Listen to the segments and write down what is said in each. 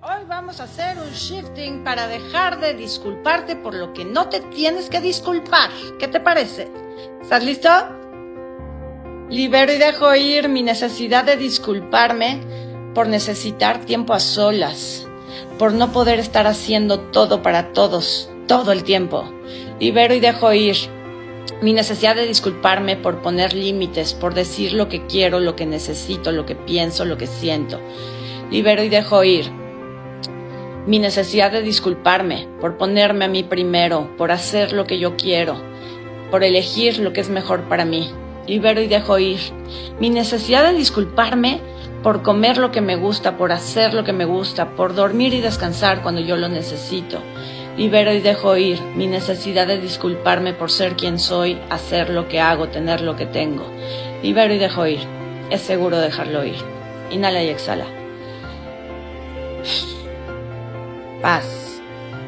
Hoy vamos a hacer un shifting para dejar de disculparte por lo que no te tienes que disculpar. ¿Qué te parece? ¿Estás listo? Libero y dejo ir mi necesidad de disculparme por necesitar tiempo a solas, por no poder estar haciendo todo para todos, todo el tiempo. Libero y dejo ir mi necesidad de disculparme por poner límites, por decir lo que quiero, lo que necesito, lo que pienso, lo que siento. Libero y dejo ir mi necesidad de disculparme por ponerme a mí primero, por hacer lo que yo quiero, por elegir lo que es mejor para mí. Libero y dejo ir mi necesidad de disculparme por comer lo que me gusta, por hacer lo que me gusta, por dormir y descansar cuando yo lo necesito. Libero y dejo ir mi necesidad de disculparme por ser quien soy, hacer lo que hago, tener lo que tengo. Libero y dejo ir. Es seguro dejarlo ir. Inhala y exhala. Paz.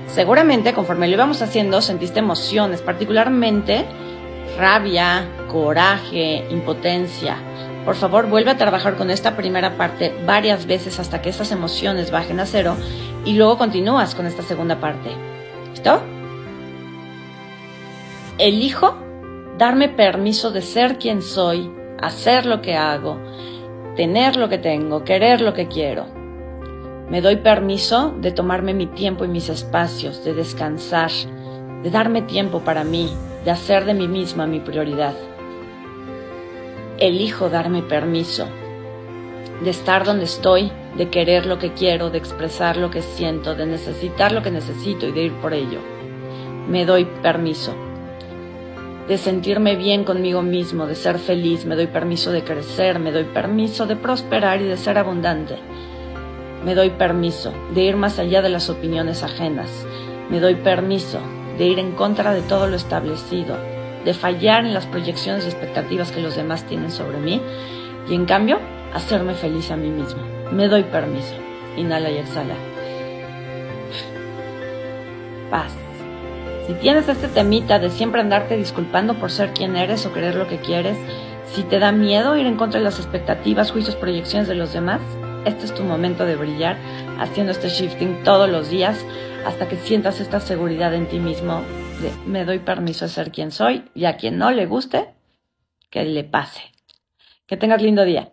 Seguramente conforme lo íbamos haciendo sentiste emociones, particularmente rabia, coraje, impotencia. Por favor, vuelve a trabajar con esta primera parte varias veces hasta que estas emociones bajen a cero y luego continúas con esta segunda parte. ¿Listo? Elijo darme permiso de ser quien soy, hacer lo que hago, tener lo que tengo, querer lo que quiero. Me doy permiso de tomarme mi tiempo y mis espacios, de descansar, de darme tiempo para mí, de hacer de mí misma mi prioridad. Elijo darme permiso de estar donde estoy, de querer lo que quiero, de expresar lo que siento, de necesitar lo que necesito y de ir por ello. Me doy permiso de sentirme bien conmigo mismo, de ser feliz, me doy permiso de crecer, me doy permiso de prosperar y de ser abundante. Me doy permiso de ir más allá de las opiniones ajenas. Me doy permiso de ir en contra de todo lo establecido, de fallar en las proyecciones y expectativas que los demás tienen sobre mí y en cambio hacerme feliz a mí mismo. Me doy permiso. Inhala y exhala. Paz. Si tienes este temita de siempre andarte disculpando por ser quien eres o querer lo que quieres, si te da miedo ir en contra de las expectativas, juicios, proyecciones de los demás, este es tu momento de brillar haciendo este shifting todos los días hasta que sientas esta seguridad en ti mismo me doy permiso de ser quien soy y a quien no le guste, que le pase. Que tengas lindo día.